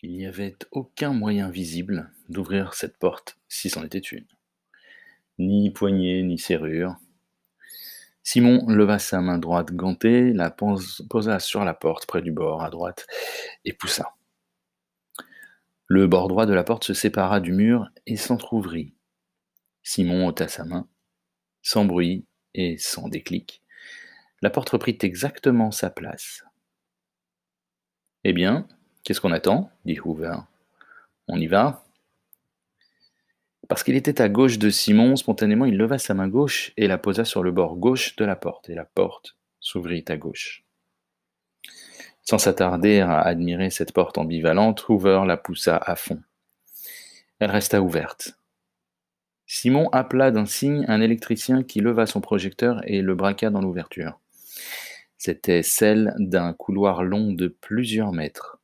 Il n'y avait aucun moyen visible d'ouvrir cette porte si c'en était une. Ni poignée, ni serrure. Simon leva sa main droite gantée, la posa sur la porte près du bord à droite et poussa. Le bord droit de la porte se sépara du mur et s'entr'ouvrit. Simon ôta sa main, sans bruit et sans déclic. La porte reprit exactement sa place. Eh bien, qu'est-ce qu'on attend? dit Hoover. On y va Parce qu'il était à gauche de Simon, spontanément il leva sa main gauche et la posa sur le bord gauche de la porte, et la porte s'ouvrit à gauche. Sans s'attarder à admirer cette porte ambivalente, Hoover la poussa à fond. Elle resta ouverte. Simon appela d'un signe un électricien qui leva son projecteur et le braqua dans l'ouverture. C'était celle d'un couloir long de plusieurs mètres.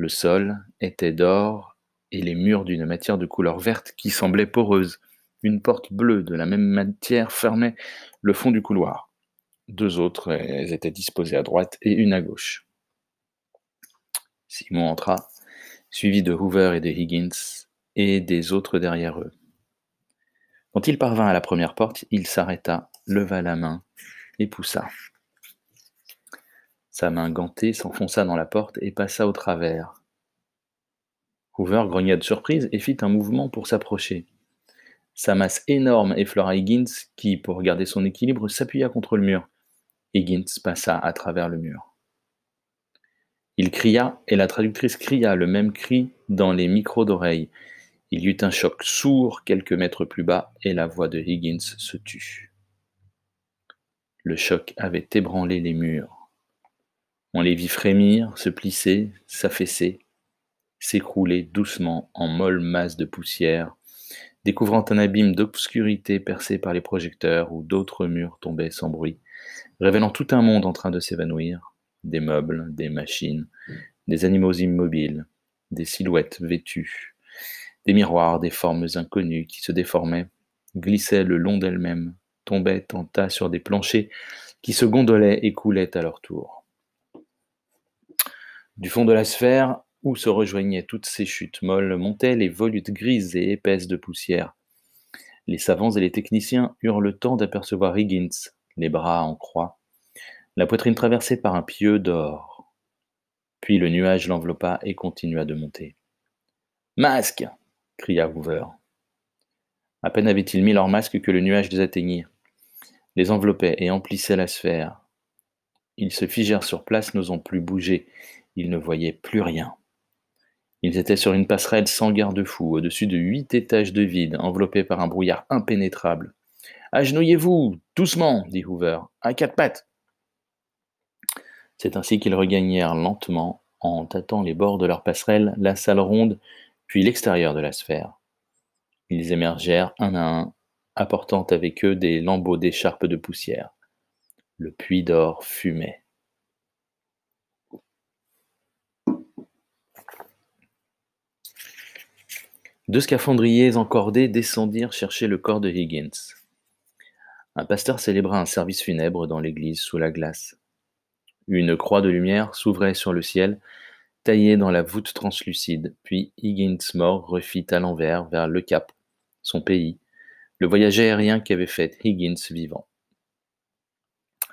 Le sol était d'or et les murs d'une matière de couleur verte qui semblait poreuse. Une porte bleue de la même matière fermait le fond du couloir. Deux autres étaient disposées à droite et une à gauche. Simon entra, suivi de Hoover et de Higgins, et des autres derrière eux. Quand il parvint à la première porte, il s'arrêta, leva la main et poussa. Sa main gantée s'enfonça dans la porte et passa au travers. Hoover grogna de surprise et fit un mouvement pour s'approcher. Sa masse énorme effleura Higgins, qui, pour garder son équilibre, s'appuya contre le mur. Higgins passa à travers le mur. Il cria, et la traductrice cria le même cri dans les micros d'oreilles. Il y eut un choc sourd quelques mètres plus bas, et la voix de Higgins se tut. Le choc avait ébranlé les murs. On les vit frémir, se plisser, s'affaisser, s'écrouler doucement en molle masse de poussière, découvrant un abîme d'obscurité percé par les projecteurs où d'autres murs tombaient sans bruit, révélant tout un monde en train de s'évanouir, des meubles, des machines, des animaux immobiles, des silhouettes vêtues, des miroirs, des formes inconnues qui se déformaient, glissaient le long d'elles-mêmes, tombaient en tas sur des planchers qui se gondolaient et coulaient à leur tour. Du fond de la sphère, où se rejoignaient toutes ces chutes molles, montaient les volutes grises et épaisses de poussière. Les savants et les techniciens eurent le temps d'apercevoir Higgins, les bras en croix, la poitrine traversée par un pieu d'or. Puis le nuage l'enveloppa et continua de monter. Masque cria Hoover. À peine avaient-ils mis leur masque que le nuage les atteignit, les enveloppait et emplissait la sphère. Ils se figèrent sur place, n'osant plus bouger. Ils ne voyaient plus rien. Ils étaient sur une passerelle sans garde-fou, au-dessus de huit étages de vide, enveloppés par un brouillard impénétrable. Agenouillez-vous, doucement, dit Hoover, à quatre pattes. C'est ainsi qu'ils regagnèrent lentement, en tâtant les bords de leur passerelle, la salle ronde, puis l'extérieur de la sphère. Ils émergèrent un à un, apportant avec eux des lambeaux d'écharpe de poussière. Le puits d'or fumait. Deux scaphandriers encordés descendirent chercher le corps de Higgins. Un pasteur célébra un service funèbre dans l'église sous la glace. Une croix de lumière s'ouvrait sur le ciel, taillée dans la voûte translucide, puis Higgins mort refit à l'envers vers le Cap, son pays, le voyage aérien qu'avait fait Higgins vivant.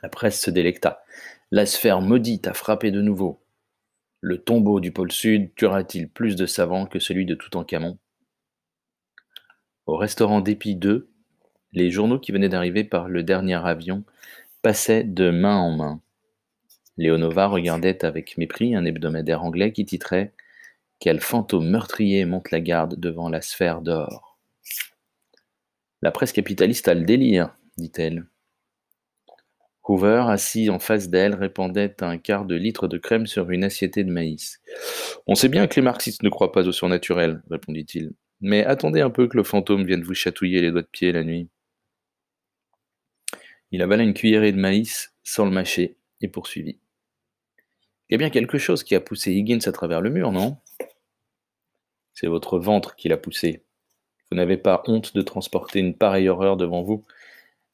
La presse se délecta. La sphère maudite a frappé de nouveau. Le tombeau du pôle sud tuera-t-il plus de savants que celui de Toutankhamon? Au restaurant d'Épi 2, les journaux qui venaient d'arriver par le dernier avion passaient de main en main. Léonova regardait avec mépris un hebdomadaire anglais qui titrait Quel fantôme meurtrier monte la garde devant la sphère d'or La presse capitaliste a le délire, dit-elle. Hoover, assis en face d'elle, répandait un quart de litre de crème sur une assiette de maïs. On sait bien que les marxistes ne croient pas au surnaturel, répondit-il. Mais attendez un peu que le fantôme vienne vous chatouiller les doigts de pied la nuit. Il avala une cuillerée de maïs sans le mâcher et poursuivit. Il y a bien quelque chose qui a poussé Higgins à travers le mur, non? C'est votre ventre qui l'a poussé. Vous n'avez pas honte de transporter une pareille horreur devant vous.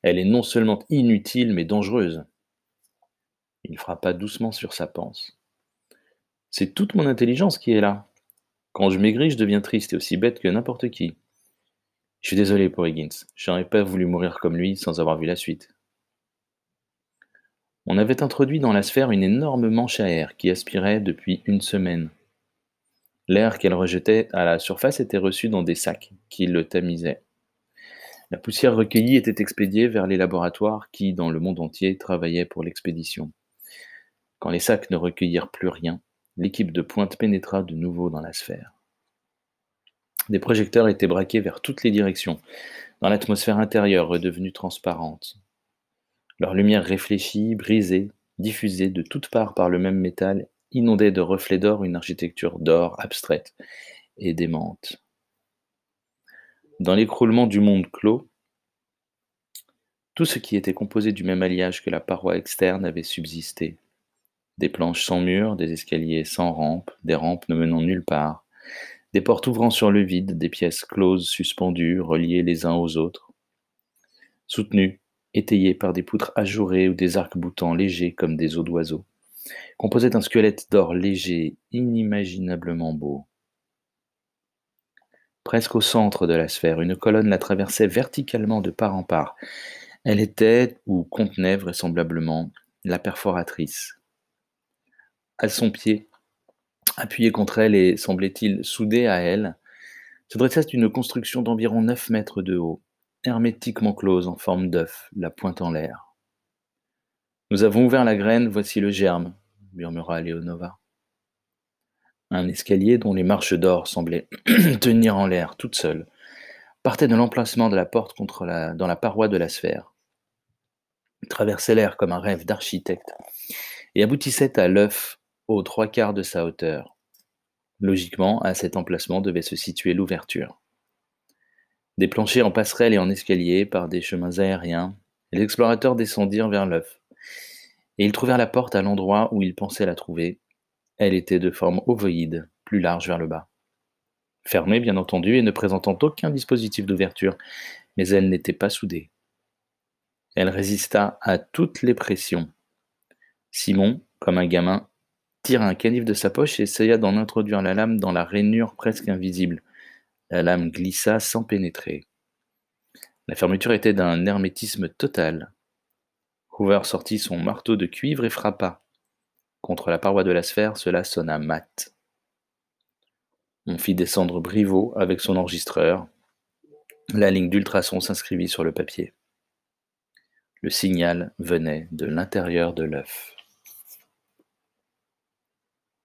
Elle est non seulement inutile, mais dangereuse. Il frappa doucement sur sa panse. C'est toute mon intelligence qui est là. Quand je maigris, je deviens triste et aussi bête que n'importe qui. Je suis désolé pour Higgins, j'aurais pas voulu mourir comme lui sans avoir vu la suite. On avait introduit dans la sphère une énorme manche à air qui aspirait depuis une semaine. L'air qu'elle rejetait à la surface était reçu dans des sacs qui le tamisaient. La poussière recueillie était expédiée vers les laboratoires qui, dans le monde entier, travaillaient pour l'expédition. Quand les sacs ne recueillirent plus rien, l'équipe de pointe pénétra de nouveau dans la sphère. Des projecteurs étaient braqués vers toutes les directions, dans l'atmosphère intérieure redevenue transparente. Leur lumière réfléchie, brisée, diffusée de toutes parts par le même métal, inondait de reflets d'or une architecture d'or abstraite et démente. Dans l'écroulement du monde clos, tout ce qui était composé du même alliage que la paroi externe avait subsisté. Des planches sans murs, des escaliers sans rampes, des rampes ne menant nulle part, des portes ouvrant sur le vide, des pièces closes suspendues, reliées les uns aux autres, soutenues, étayées par des poutres ajourées ou des arcs-boutants légers comme des os d'oiseaux, composaient d'un squelette d'or léger, inimaginablement beau. Presque au centre de la sphère, une colonne la traversait verticalement de part en part. Elle était, ou contenait vraisemblablement, la perforatrice. À son pied, appuyé contre elle et semblait-il soudé à elle, se dressait une construction d'environ 9 mètres de haut, hermétiquement close en forme d'œuf, la pointe en l'air. Nous avons ouvert la graine, voici le germe, murmura Léonova. Un escalier dont les marches d'or semblaient tenir en l'air toutes seules partait de l'emplacement de la porte dans la paroi de la sphère. Traversait l'air comme un rêve d'architecte et aboutissait à l'œuf aux trois quarts de sa hauteur. Logiquement, à cet emplacement devait se situer l'ouverture. Des planchers en passerelle et en escalier par des chemins aériens, les explorateurs descendirent vers l'œuf. Et ils trouvèrent la porte à l'endroit où ils pensaient la trouver. Elle était de forme ovoïde, plus large vers le bas. Fermée, bien entendu, et ne présentant aucun dispositif d'ouverture, mais elle n'était pas soudée. Elle résista à toutes les pressions. Simon, comme un gamin, tira un canif de sa poche et essaya d'en introduire la lame dans la rainure presque invisible. La lame glissa sans pénétrer. La fermeture était d'un hermétisme total. Hoover sortit son marteau de cuivre et frappa. Contre la paroi de la sphère, cela sonna mat. On fit descendre Briveau avec son enregistreur. La ligne d'ultrasons s'inscrivit sur le papier. Le signal venait de l'intérieur de l'œuf.